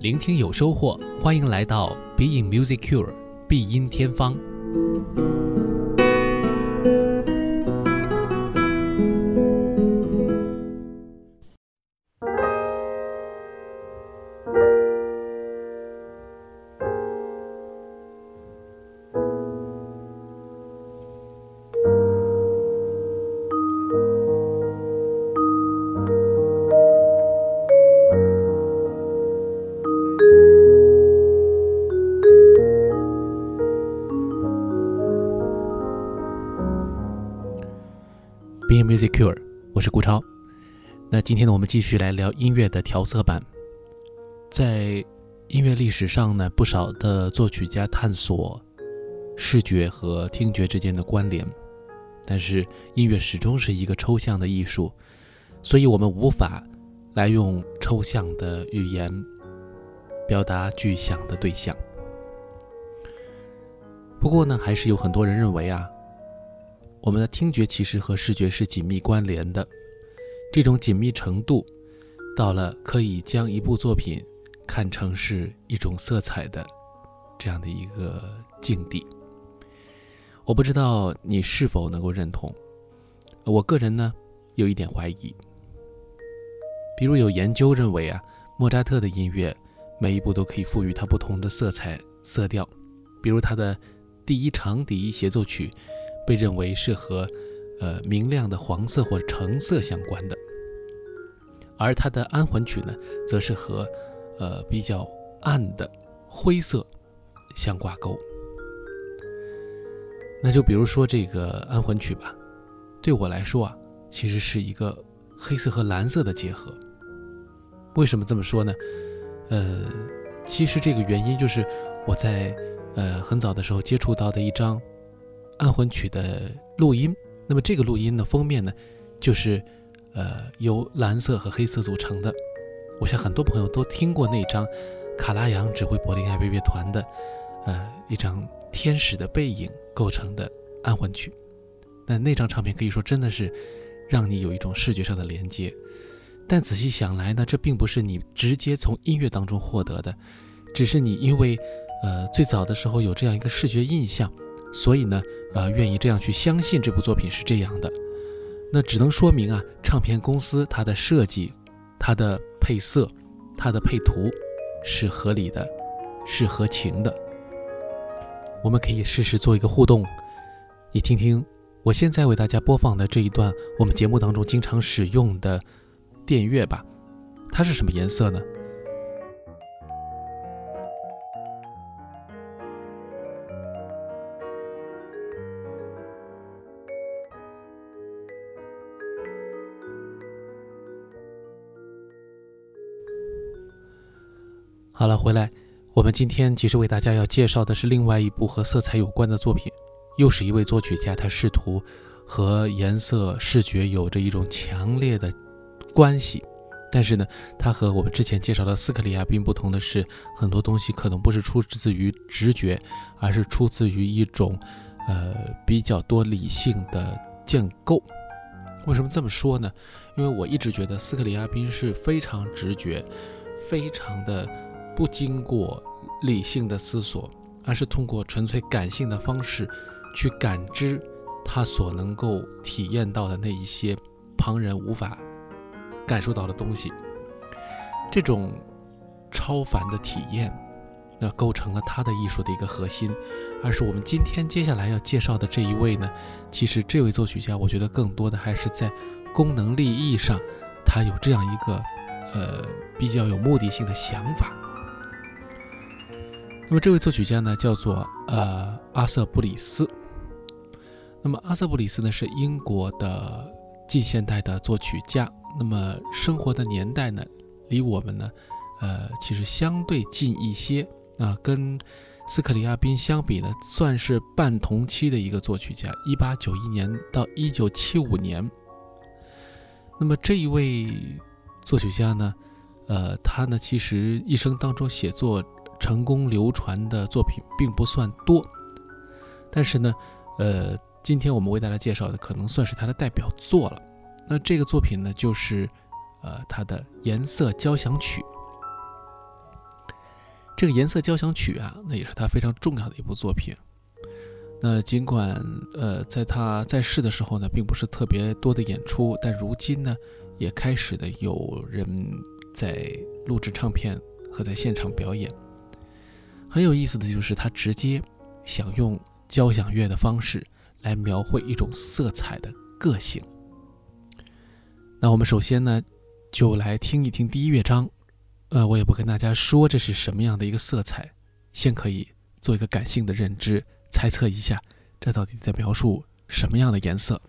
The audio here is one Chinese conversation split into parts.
聆听有收获，欢迎来到 BE IN Music Cure 必音天方。今天呢，我们继续来聊音乐的调色板。在音乐历史上呢，不少的作曲家探索视觉和听觉之间的关联，但是音乐始终是一个抽象的艺术，所以我们无法来用抽象的语言表达具象的对象。不过呢，还是有很多人认为啊。我们的听觉其实和视觉是紧密关联的，这种紧密程度，到了可以将一部作品看成是一种色彩的这样的一个境地。我不知道你是否能够认同，我个人呢有一点怀疑。比如有研究认为啊，莫扎特的音乐每一部都可以赋予它不同的色彩色调，比如他的第一长笛协奏曲。被认为是和，呃明亮的黄色或橙色相关的，而它的安魂曲呢，则是和，呃比较暗的灰色相挂钩。那就比如说这个安魂曲吧，对我来说啊，其实是一个黑色和蓝色的结合。为什么这么说呢？呃，其实这个原因就是我在呃很早的时候接触到的一张。安魂曲的录音，那么这个录音的封面呢，就是呃由蓝色和黑色组成的。我想很多朋友都听过那张卡拉扬指挥柏林爱乐乐团的呃一张天使的背影构成的安魂曲。那那张唱片可以说真的是让你有一种视觉上的连接。但仔细想来呢，这并不是你直接从音乐当中获得的，只是你因为呃最早的时候有这样一个视觉印象。所以呢，呃，愿意这样去相信这部作品是这样的，那只能说明啊，唱片公司它的设计、它的配色、它的配图是合理的，是合情的。我们可以试试做一个互动，你听听我现在为大家播放的这一段我们节目当中经常使用的电乐吧，它是什么颜色呢？好了，回来，我们今天其实为大家要介绍的是另外一部和色彩有关的作品，又是一位作曲家，他试图和颜色视觉有着一种强烈的关系，但是呢，他和我们之前介绍的斯克里亚宾不同的是，很多东西可能不是出自于直觉，而是出自于一种呃比较多理性的建构。为什么这么说呢？因为我一直觉得斯克里亚宾是非常直觉，非常的。不经过理性的思索，而是通过纯粹感性的方式去感知他所能够体验到的那一些旁人无法感受到的东西。这种超凡的体验，那构成了他的艺术的一个核心。而是我们今天接下来要介绍的这一位呢，其实这位作曲家，我觉得更多的还是在功能利益上，他有这样一个呃比较有目的性的想法。那么这位作曲家呢，叫做呃阿瑟布里斯。那么阿瑟布里斯呢，是英国的近现代的作曲家。那么生活的年代呢，离我们呢，呃，其实相对近一些啊。跟斯克里亚宾相比呢，算是半同期的一个作曲家。一八九一年到一九七五年。那么这一位作曲家呢，呃，他呢，其实一生当中写作。成功流传的作品并不算多，但是呢，呃，今天我们为大家介绍的可能算是他的代表作了。那这个作品呢，就是呃他的《颜色交响曲》。这个《颜色交响曲》啊，那也是他非常重要的一部作品。那尽管呃，在他在世的时候呢，并不是特别多的演出，但如今呢，也开始的有人在录制唱片和在现场表演。很有意思的就是，他直接想用交响乐的方式来描绘一种色彩的个性。那我们首先呢，就来听一听第一乐章。呃，我也不跟大家说这是什么样的一个色彩，先可以做一个感性的认知。猜测一下，这到底在描述什么样的颜色？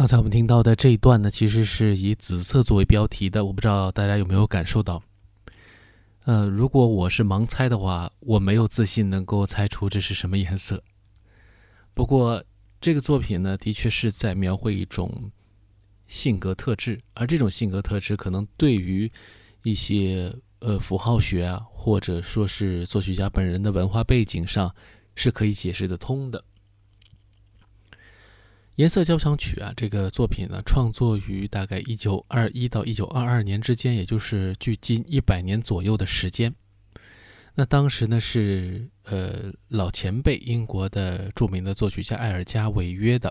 刚才我们听到的这一段呢，其实是以紫色作为标题的，我不知道大家有没有感受到。呃，如果我是盲猜的话，我没有自信能够猜出这是什么颜色。不过这个作品呢，的确是在描绘一种性格特质，而这种性格特质可能对于一些呃符号学啊，或者说是作曲家本人的文化背景上是可以解释得通的。《颜色交响曲》啊，这个作品呢，创作于大概一九二一到一九二二年之间，也就是距今一百年左右的时间。那当时呢，是呃老前辈英国的著名的作曲家艾尔加违约的，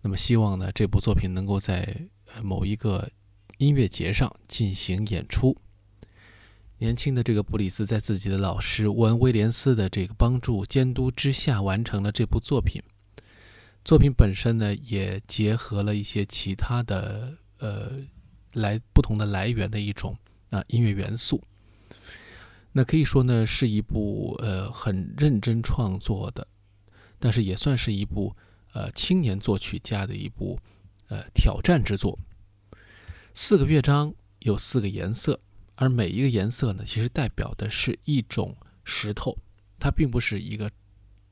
那么希望呢这部作品能够在某一个音乐节上进行演出。年轻的这个布里斯在自己的老师沃恩威廉斯的这个帮助监督之下，完成了这部作品。作品本身呢，也结合了一些其他的呃来不同的来源的一种啊音乐元素。那可以说呢，是一部呃很认真创作的，但是也算是一部呃青年作曲家的一部呃挑战之作。四个乐章有四个颜色，而每一个颜色呢，其实代表的是一种石头，它并不是一个。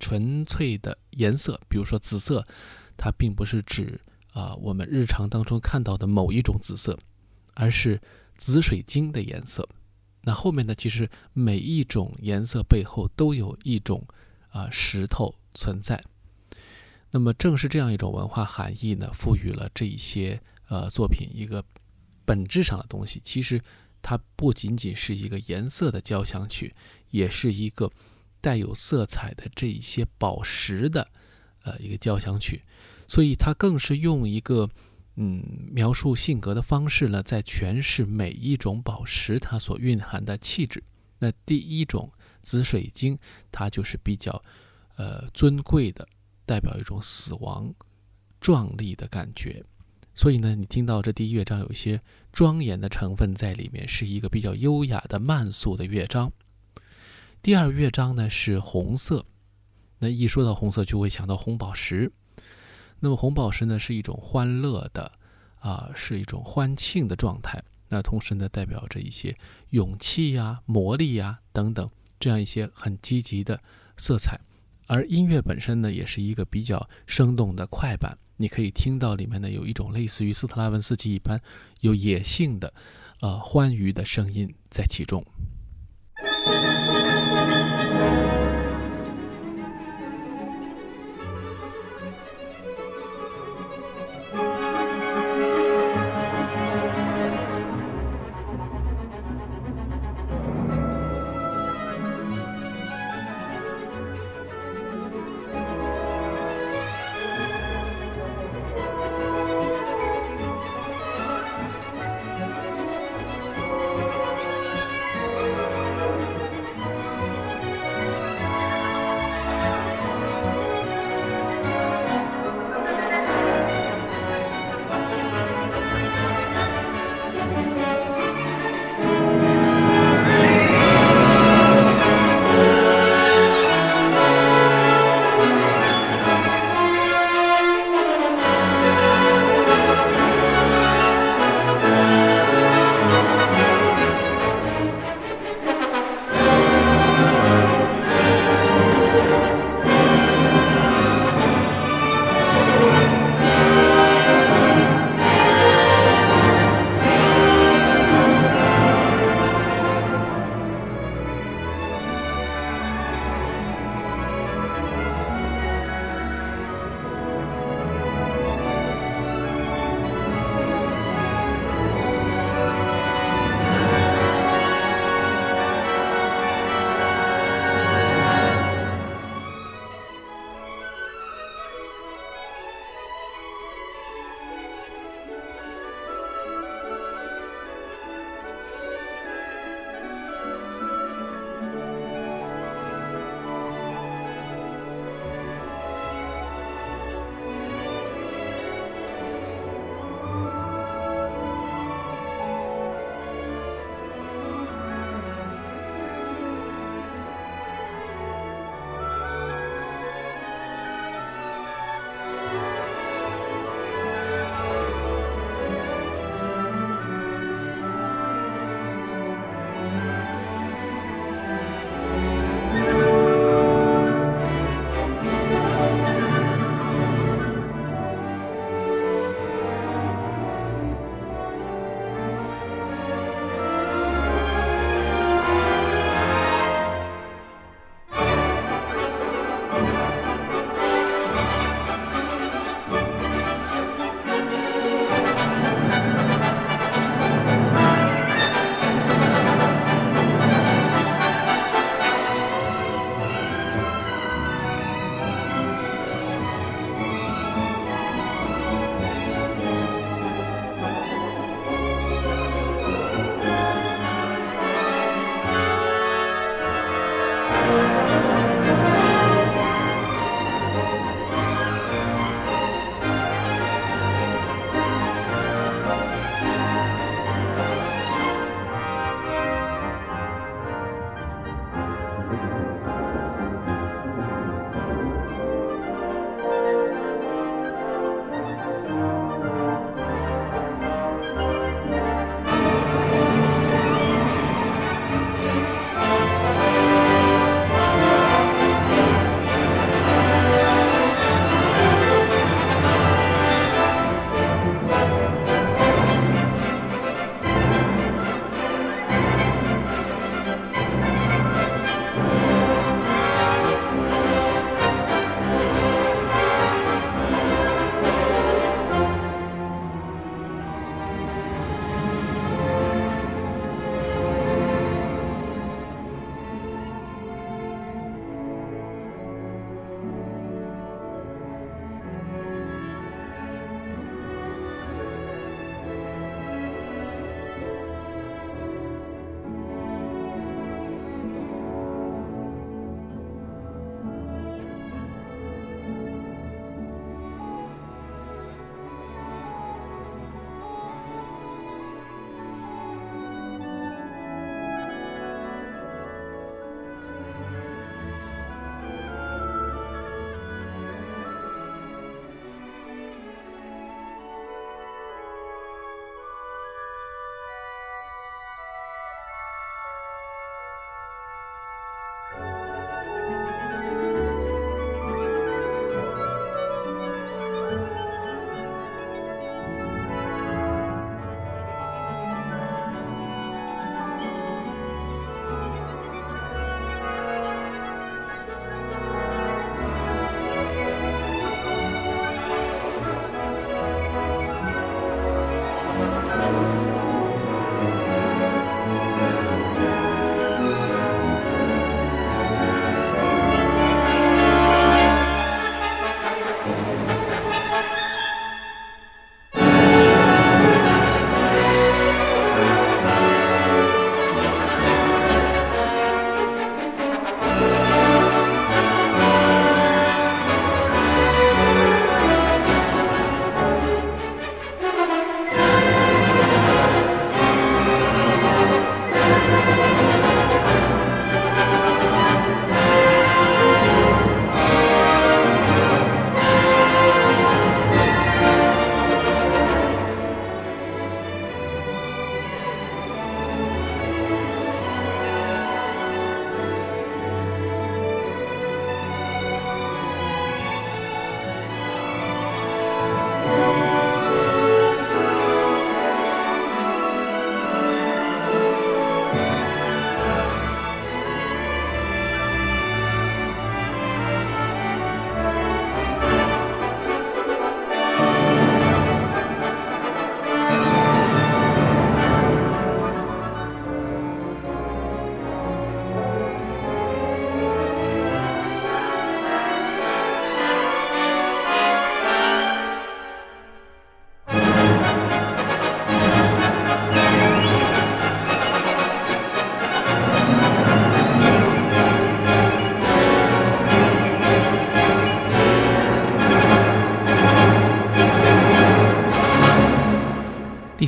纯粹的颜色，比如说紫色，它并不是指啊我们日常当中看到的某一种紫色，而是紫水晶的颜色。那后面呢，其实每一种颜色背后都有一种啊石头存在。那么正是这样一种文化含义呢，赋予了这一些呃作品一个本质上的东西。其实它不仅仅是一个颜色的交响曲，也是一个。带有色彩的这一些宝石的，呃，一个交响曲，所以它更是用一个嗯描述性格的方式呢，在诠释每一种宝石它所蕴含的气质。那第一种紫水晶，它就是比较呃尊贵的，代表一种死亡壮丽的感觉。所以呢，你听到这第一乐章有一些庄严的成分在里面，是一个比较优雅的慢速的乐章。第二乐章呢是红色，那一说到红色就会想到红宝石。那么红宝石呢是一种欢乐的，啊，是一种欢庆的状态。那同时呢代表着一些勇气呀、魔力呀等等这样一些很积极的色彩。而音乐本身呢也是一个比较生动的快板，你可以听到里面呢有一种类似于斯特拉文斯基一般有野性的，呃欢愉的声音在其中。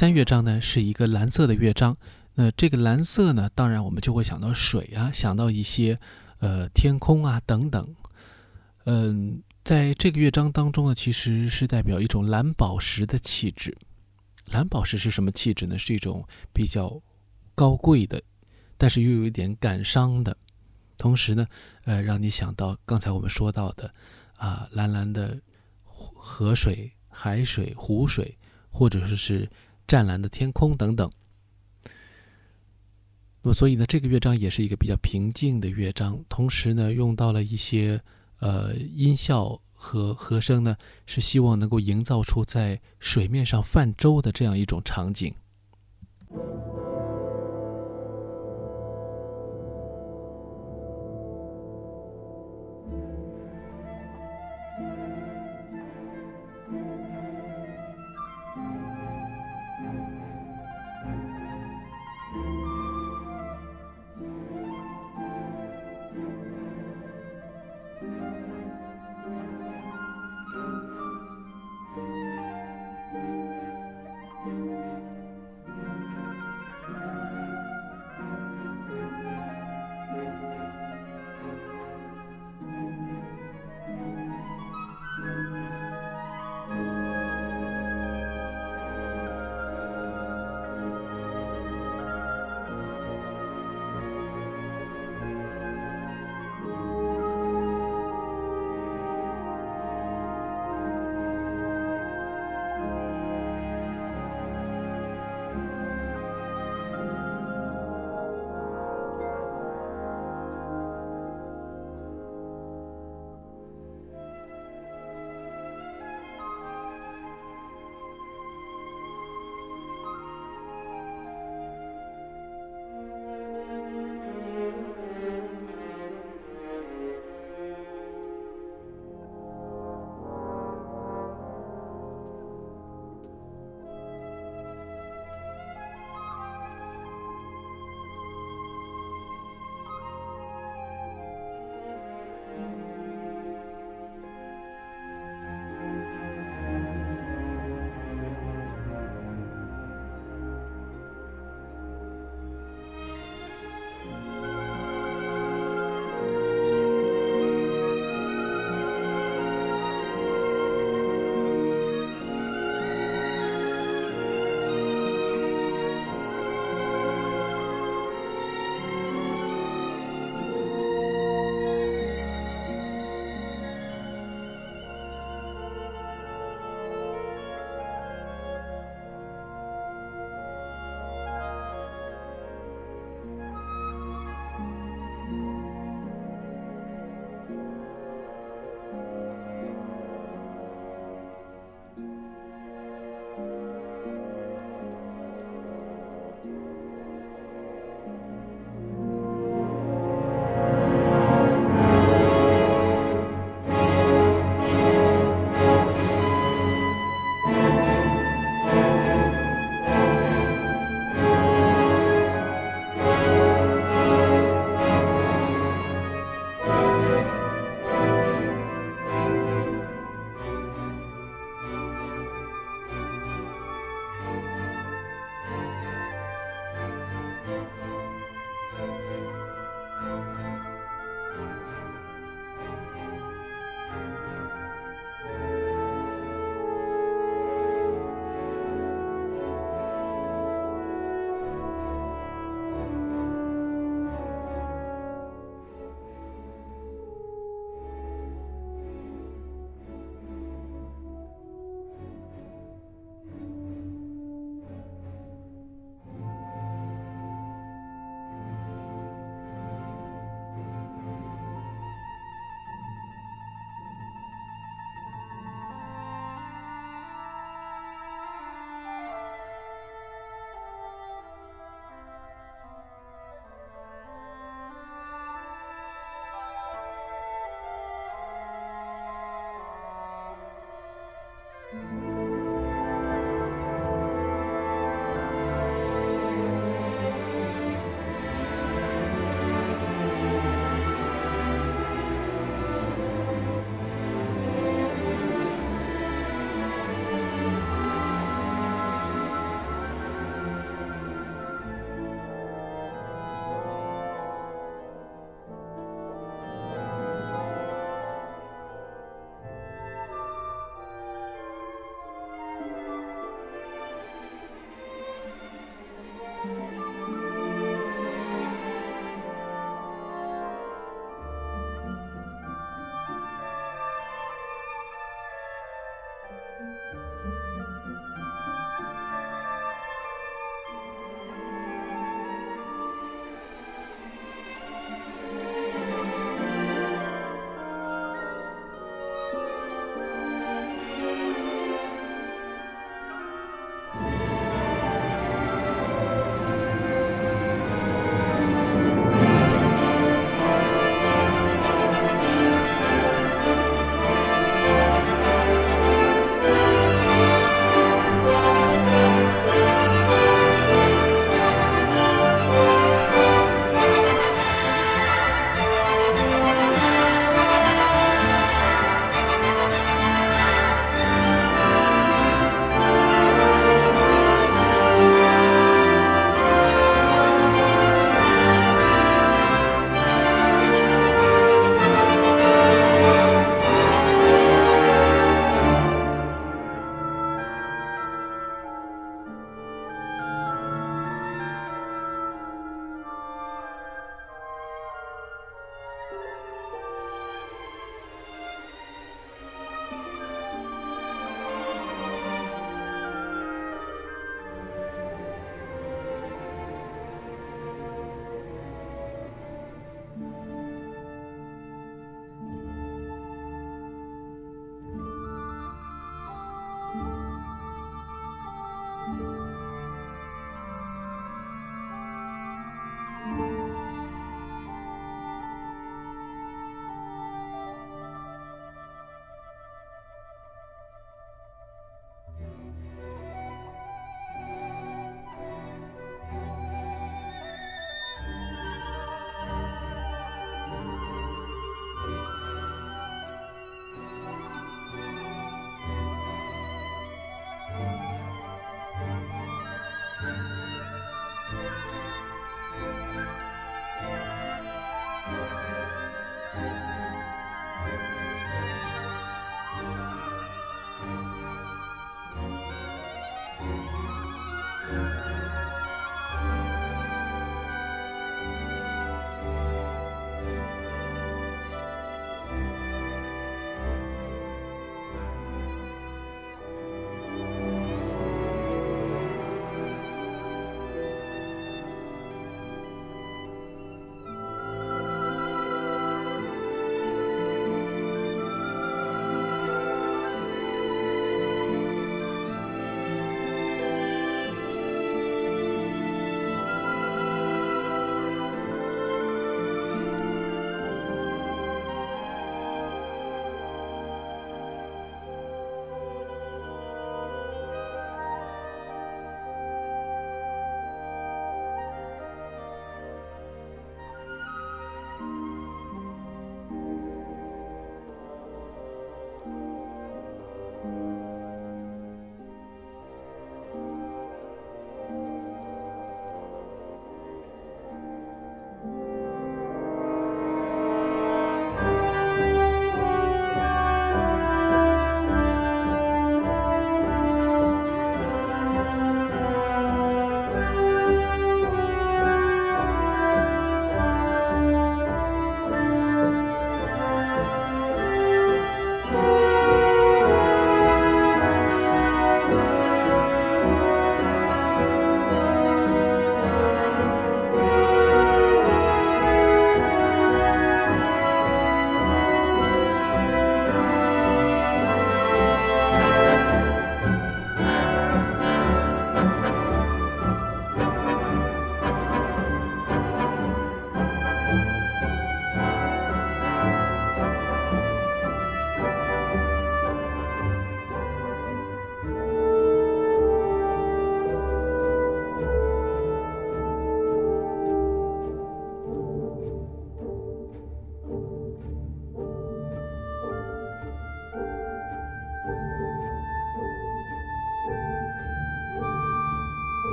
三乐章呢是一个蓝色的乐章。那这个蓝色呢，当然我们就会想到水啊，想到一些呃天空啊等等。嗯，在这个乐章当中呢，其实是代表一种蓝宝石的气质。蓝宝石是什么气质呢？是一种比较高贵的，但是又有一点感伤的，同时呢，呃，让你想到刚才我们说到的啊，蓝蓝的河水、海水、湖水，或者说是湛蓝的天空等等。那么，所以呢，这个乐章也是一个比较平静的乐章，同时呢，用到了一些呃音效。和和声呢，是希望能够营造出在水面上泛舟的这样一种场景。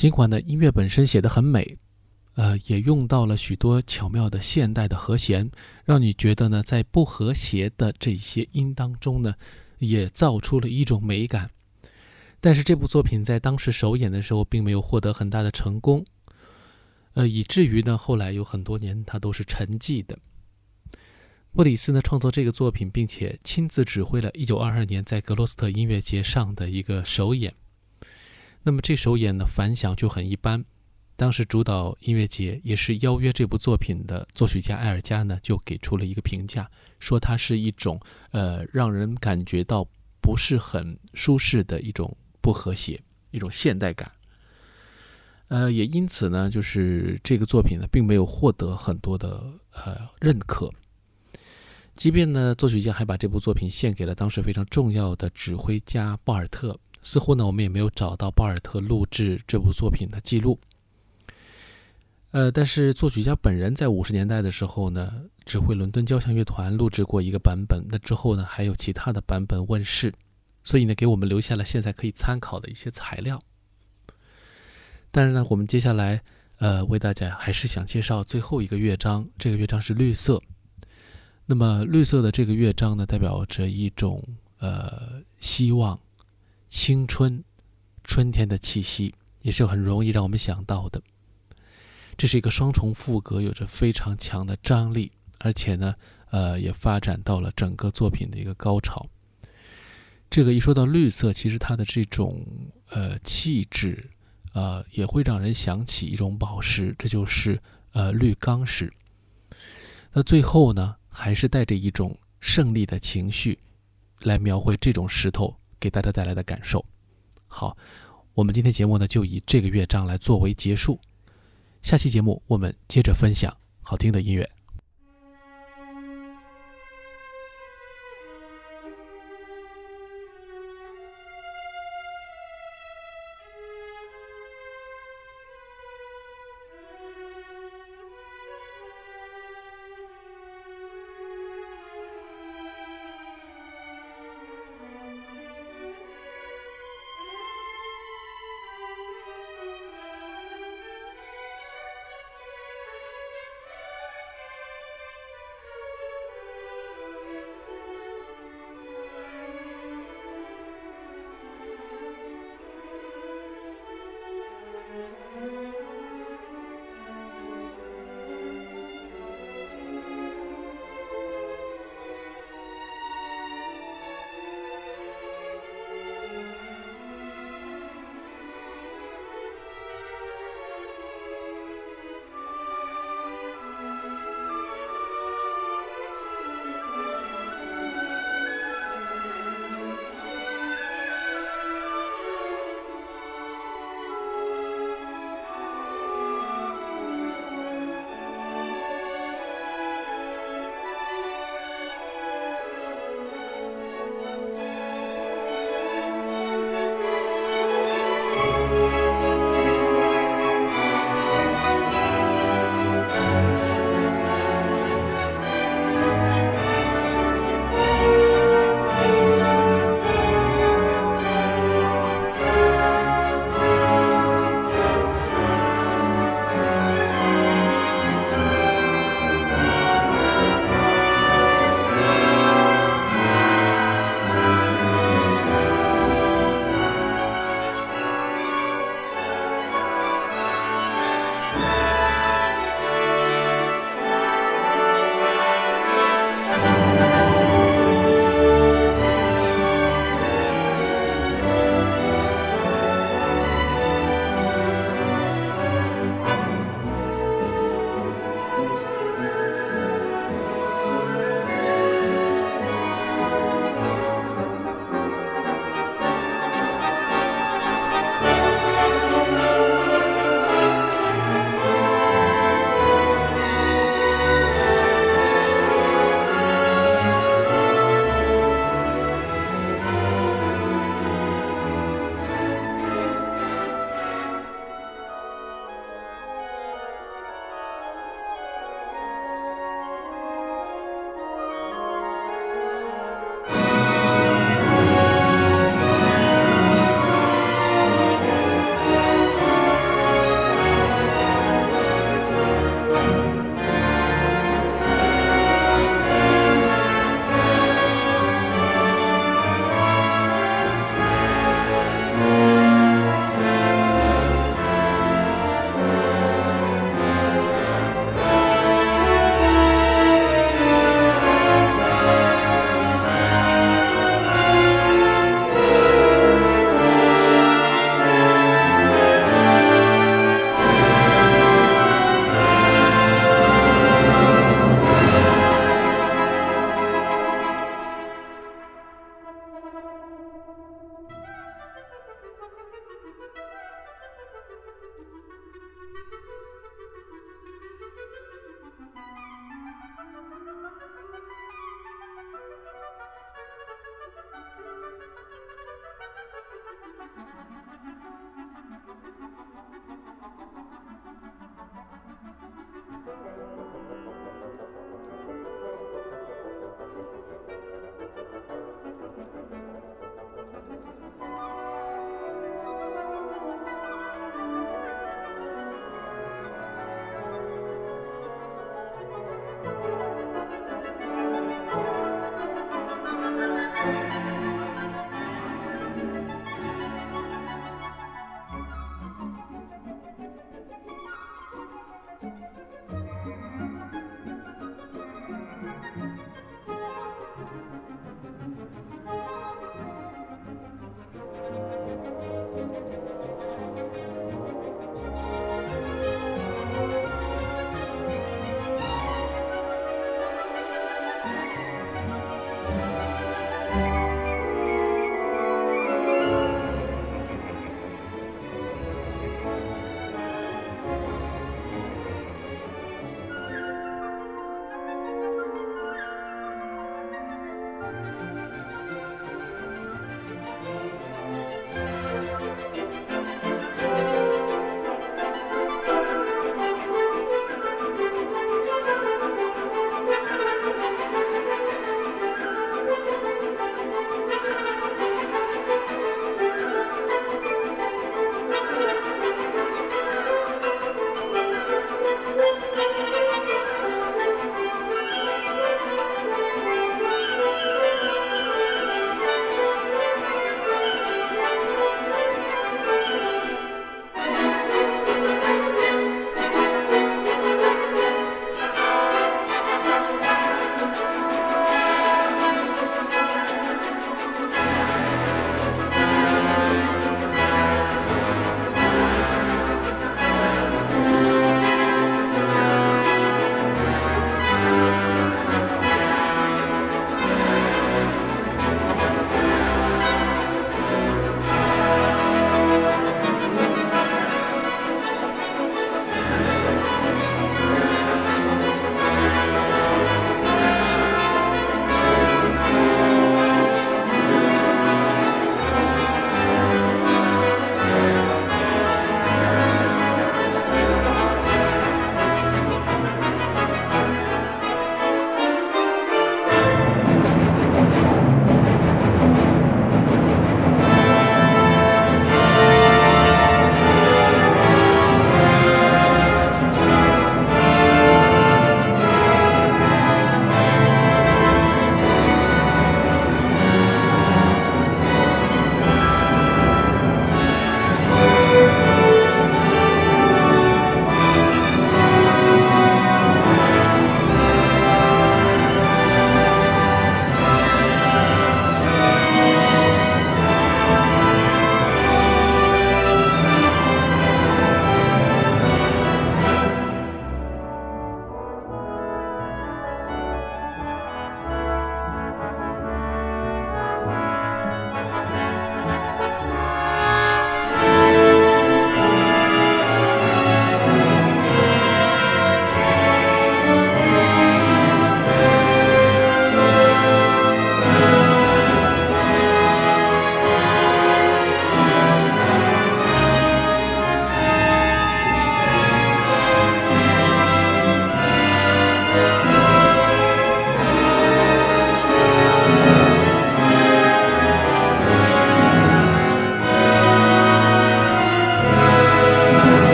尽管呢，音乐本身写的很美，呃，也用到了许多巧妙的现代的和弦，让你觉得呢，在不和谐的这些音当中呢，也造出了一种美感。但是这部作品在当时首演的时候，并没有获得很大的成功，呃，以至于呢，后来有很多年它都是沉寂的。莫里斯呢，创作这个作品，并且亲自指挥了1922年在格罗斯特音乐节上的一个首演。那么这首演的反响就很一般，当时主导音乐节也是邀约这部作品的作曲家埃尔加呢，就给出了一个评价，说它是一种呃让人感觉到不是很舒适的一种不和谐，一种现代感。呃，也因此呢，就是这个作品呢，并没有获得很多的呃认可。即便呢，作曲家还把这部作品献给了当时非常重要的指挥家鲍尔特。似乎呢，我们也没有找到鲍尔特录制这部作品的记录。呃，但是作曲家本人在五十年代的时候呢，指挥伦敦交响乐团录制过一个版本。那之后呢，还有其他的版本问世，所以呢，给我们留下了现在可以参考的一些材料。但是呢，我们接下来呃，为大家还是想介绍最后一个乐章，这个乐章是绿色。那么绿色的这个乐章呢，代表着一种呃希望。青春，春天的气息也是很容易让我们想到的。这是一个双重副歌，有着非常强的张力，而且呢，呃，也发展到了整个作品的一个高潮。这个一说到绿色，其实它的这种呃气质，呃，也会让人想起一种宝石，这就是呃绿钢石。那最后呢，还是带着一种胜利的情绪来描绘这种石头。给大家带来的感受。好，我们今天节目呢就以这个乐章来作为结束。下期节目我们接着分享好听的音乐。